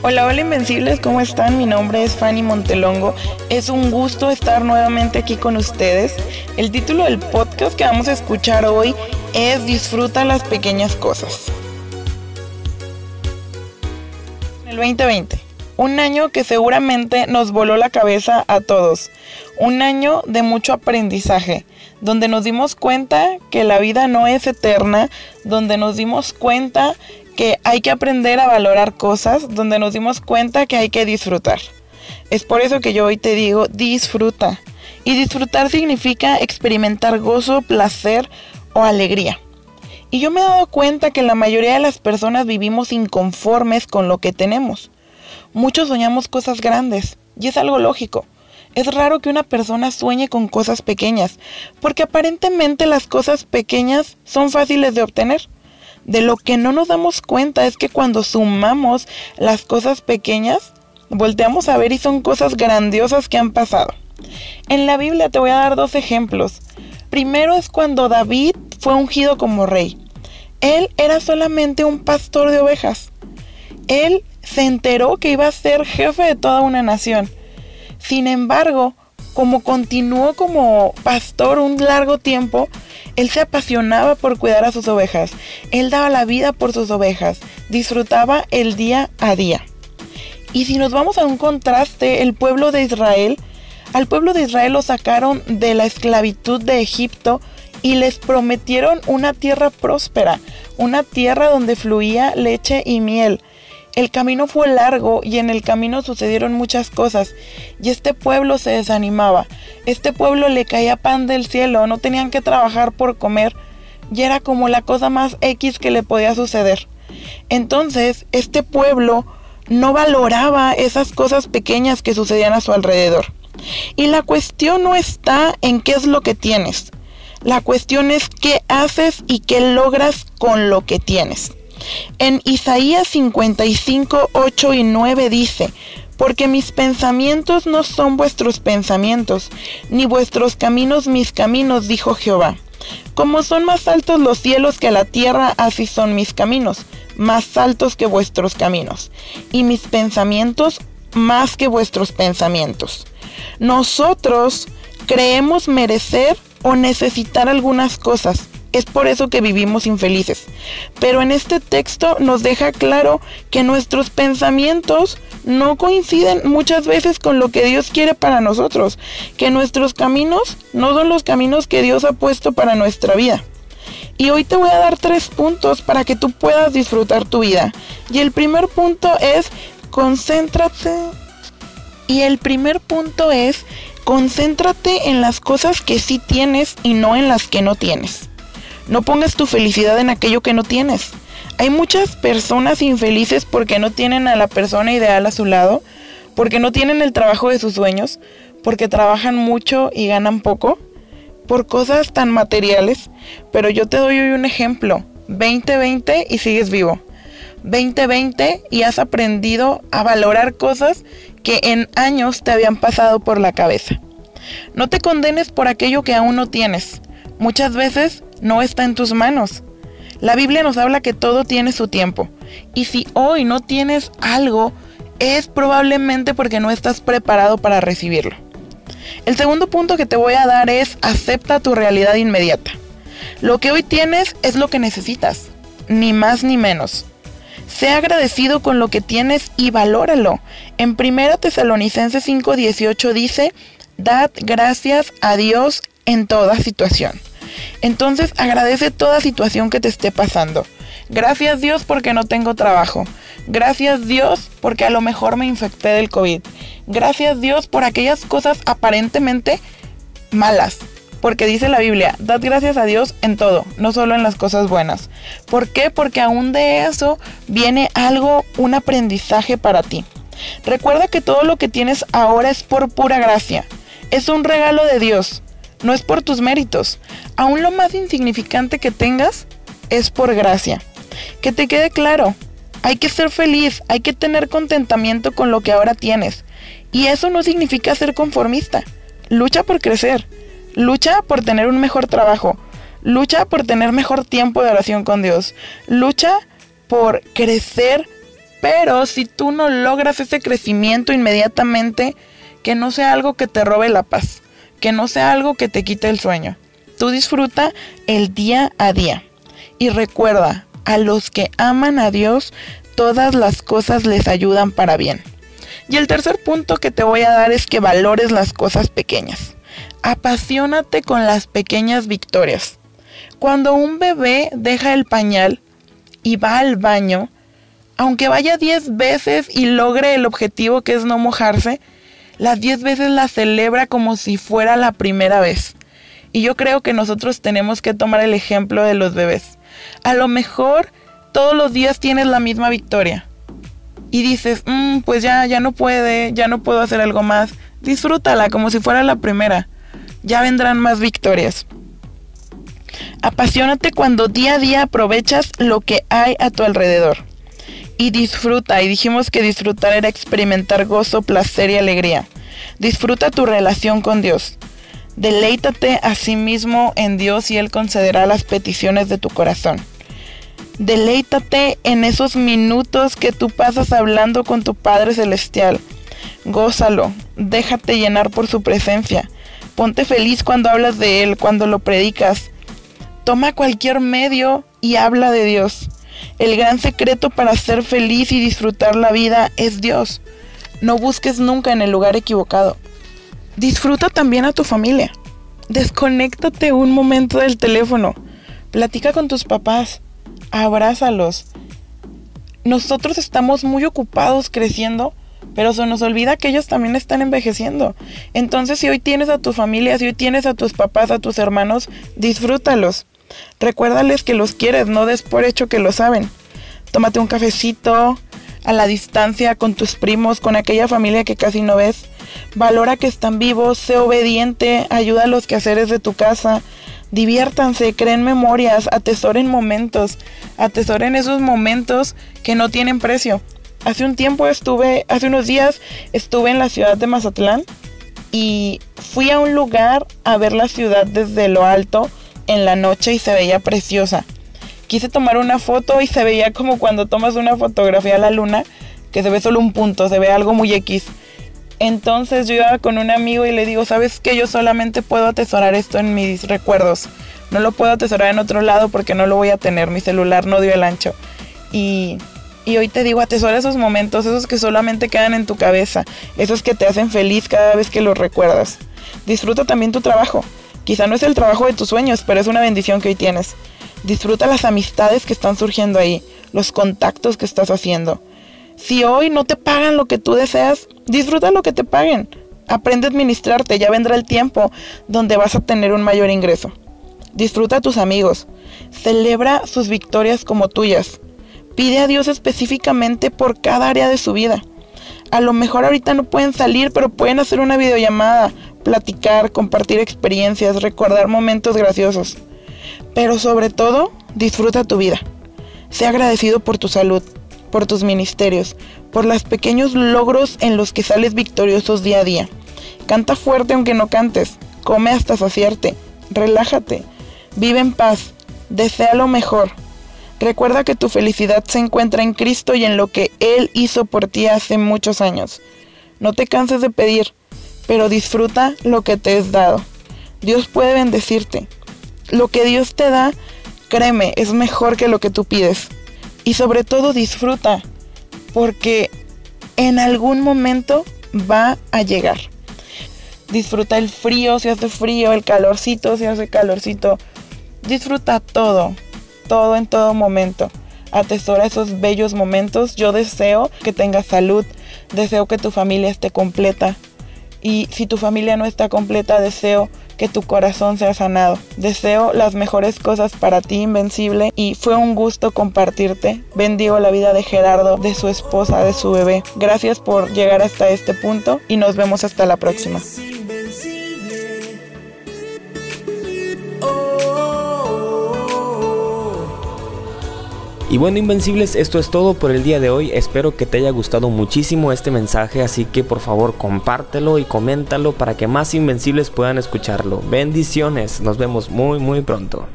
Hola, hola Invencibles, ¿cómo están? Mi nombre es Fanny Montelongo. Es un gusto estar nuevamente aquí con ustedes. El título del podcast que vamos a escuchar hoy es Disfruta las pequeñas cosas. El 2020, un año que seguramente nos voló la cabeza a todos. Un año de mucho aprendizaje, donde nos dimos cuenta que la vida no es eterna, donde nos dimos cuenta que hay que aprender a valorar cosas donde nos dimos cuenta que hay que disfrutar. Es por eso que yo hoy te digo, disfruta. Y disfrutar significa experimentar gozo, placer o alegría. Y yo me he dado cuenta que la mayoría de las personas vivimos inconformes con lo que tenemos. Muchos soñamos cosas grandes, y es algo lógico. Es raro que una persona sueñe con cosas pequeñas, porque aparentemente las cosas pequeñas son fáciles de obtener. De lo que no nos damos cuenta es que cuando sumamos las cosas pequeñas, volteamos a ver y son cosas grandiosas que han pasado. En la Biblia te voy a dar dos ejemplos. Primero es cuando David fue ungido como rey. Él era solamente un pastor de ovejas. Él se enteró que iba a ser jefe de toda una nación. Sin embargo, como continuó como pastor un largo tiempo, él se apasionaba por cuidar a sus ovejas. Él daba la vida por sus ovejas. Disfrutaba el día a día. Y si nos vamos a un contraste, el pueblo de Israel, al pueblo de Israel lo sacaron de la esclavitud de Egipto y les prometieron una tierra próspera, una tierra donde fluía leche y miel. El camino fue largo y en el camino sucedieron muchas cosas y este pueblo se desanimaba. Este pueblo le caía pan del cielo, no tenían que trabajar por comer y era como la cosa más X que le podía suceder. Entonces, este pueblo no valoraba esas cosas pequeñas que sucedían a su alrededor. Y la cuestión no está en qué es lo que tienes. La cuestión es qué haces y qué logras con lo que tienes. En Isaías 55, 8 y 9 dice, porque mis pensamientos no son vuestros pensamientos, ni vuestros caminos mis caminos, dijo Jehová. Como son más altos los cielos que la tierra, así son mis caminos, más altos que vuestros caminos, y mis pensamientos más que vuestros pensamientos. Nosotros creemos merecer o necesitar algunas cosas, es por eso que vivimos infelices. Pero en este texto nos deja claro que nuestros pensamientos no coinciden muchas veces con lo que Dios quiere para nosotros, que nuestros caminos no son los caminos que Dios ha puesto para nuestra vida. Y hoy te voy a dar tres puntos para que tú puedas disfrutar tu vida. Y el primer punto es concéntrate. Y el primer punto es concéntrate en las cosas que sí tienes y no en las que no tienes. No pongas tu felicidad en aquello que no tienes. Hay muchas personas infelices porque no tienen a la persona ideal a su lado, porque no tienen el trabajo de sus sueños, porque trabajan mucho y ganan poco, por cosas tan materiales. Pero yo te doy hoy un ejemplo. 2020 y sigues vivo. 2020 y has aprendido a valorar cosas que en años te habían pasado por la cabeza. No te condenes por aquello que aún no tienes. Muchas veces no está en tus manos. La Biblia nos habla que todo tiene su tiempo. Y si hoy no tienes algo, es probablemente porque no estás preparado para recibirlo. El segundo punto que te voy a dar es acepta tu realidad inmediata. Lo que hoy tienes es lo que necesitas, ni más ni menos. Sé agradecido con lo que tienes y valóralo. En 1 Tesalonicenses 5:18 dice, Dad gracias a Dios en toda situación. Entonces agradece toda situación que te esté pasando. Gracias Dios porque no tengo trabajo. Gracias Dios porque a lo mejor me infecté del COVID. Gracias Dios por aquellas cosas aparentemente malas. Porque dice la Biblia, dad gracias a Dios en todo, no solo en las cosas buenas. ¿Por qué? Porque aún de eso viene algo, un aprendizaje para ti. Recuerda que todo lo que tienes ahora es por pura gracia. Es un regalo de Dios no es por tus méritos. Aún lo más insignificante que tengas es por gracia. Que te quede claro, hay que ser feliz, hay que tener contentamiento con lo que ahora tienes. Y eso no significa ser conformista. Lucha por crecer, lucha por tener un mejor trabajo, lucha por tener mejor tiempo de oración con Dios, lucha por crecer Pero si tú no logras ese crecimiento inmediatamente, que no sea algo que te robe la paz, que no sea algo que te quite el sueño. Tú disfruta el día a día. Y recuerda, a los que aman a Dios, todas las cosas les ayudan para bien. Y el tercer punto que te voy a dar es que valores las cosas pequeñas. Apasionate con las pequeñas victorias. Cuando un bebé deja el pañal y va al baño, aunque vaya 10 veces y logre el objetivo que es no mojarse, las 10 veces la celebra como si fuera la primera vez. Y yo creo que nosotros tenemos que tomar el ejemplo de los bebés. A lo mejor todos los días tienes la misma victoria. Y dices, mm, pues ya, ya no puede, ya no puedo hacer algo más. Disfrútala como si fuera la primera. Ya vendrán más victorias. Apasionate cuando día a día aprovechas lo que hay a tu alrededor y disfruta. Y dijimos que disfrutar era experimentar gozo, placer y alegría. Disfruta tu relación con Dios. Deleítate a sí mismo en Dios y Él concederá las peticiones de tu corazón. Deleítate en esos minutos que tú pasas hablando con tu Padre Celestial. Gózalo, déjate llenar por su presencia. Ponte feliz cuando hablas de Él, cuando lo predicas. Toma cualquier medio y habla de Dios. El gran secreto para ser feliz y disfrutar la vida es Dios. No busques nunca en el lugar equivocado. Disfruta también a tu familia. Desconéctate un momento del teléfono. Platica con tus papás. Abrázalos. Nosotros estamos muy ocupados creciendo, pero se nos olvida que ellos también están envejeciendo. Entonces, si hoy tienes a tu familia, si hoy tienes a tus papás, a tus hermanos, disfrútalos. Recuérdales que los quieres, no des por hecho que lo saben. Tómate un cafecito a la distancia con tus primos, con aquella familia que casi no ves. Valora que están vivos, sé obediente, ayuda a los quehaceres de tu casa. Diviértanse, creen memorias, atesoren momentos, atesoren esos momentos que no tienen precio. Hace un tiempo estuve, hace unos días estuve en la ciudad de Mazatlán y fui a un lugar a ver la ciudad desde lo alto en la noche y se veía preciosa. Quise tomar una foto y se veía como cuando tomas una fotografía a la luna, que se ve solo un punto, se ve algo muy X. Entonces yo iba con un amigo y le digo, ¿sabes qué? Yo solamente puedo atesorar esto en mis recuerdos. No lo puedo atesorar en otro lado porque no lo voy a tener. Mi celular no dio el ancho. Y, y hoy te digo, atesora esos momentos, esos que solamente quedan en tu cabeza, esos que te hacen feliz cada vez que los recuerdas. Disfruta también tu trabajo. Quizá no es el trabajo de tus sueños, pero es una bendición que hoy tienes. Disfruta las amistades que están surgiendo ahí, los contactos que estás haciendo. Si hoy no te pagan lo que tú deseas, disfruta lo que te paguen. Aprende a administrarte, ya vendrá el tiempo donde vas a tener un mayor ingreso. Disfruta a tus amigos, celebra sus victorias como tuyas. Pide a Dios específicamente por cada área de su vida. A lo mejor ahorita no pueden salir, pero pueden hacer una videollamada, platicar, compartir experiencias, recordar momentos graciosos. Pero sobre todo, disfruta tu vida. Sea agradecido por tu salud, por tus ministerios, por los pequeños logros en los que sales victoriosos día a día. Canta fuerte aunque no cantes, come hasta saciarte, relájate, vive en paz, desea lo mejor. Recuerda que tu felicidad se encuentra en Cristo y en lo que Él hizo por ti hace muchos años. No te canses de pedir, pero disfruta lo que te es dado. Dios puede bendecirte. Lo que Dios te da, créeme, es mejor que lo que tú pides. Y sobre todo disfruta, porque en algún momento va a llegar. Disfruta el frío si hace frío, el calorcito si hace calorcito. Disfruta todo, todo en todo momento. Atesora esos bellos momentos. Yo deseo que tengas salud, deseo que tu familia esté completa, y si tu familia no está completa, deseo que tu corazón sea sanado. Deseo las mejores cosas para ti, Invencible. Y fue un gusto compartirte. Bendigo la vida de Gerardo, de su esposa, de su bebé. Gracias por llegar hasta este punto y nos vemos hasta la próxima. Y bueno, Invencibles, esto es todo por el día de hoy. Espero que te haya gustado muchísimo este mensaje, así que por favor compártelo y coméntalo para que más Invencibles puedan escucharlo. Bendiciones, nos vemos muy muy pronto.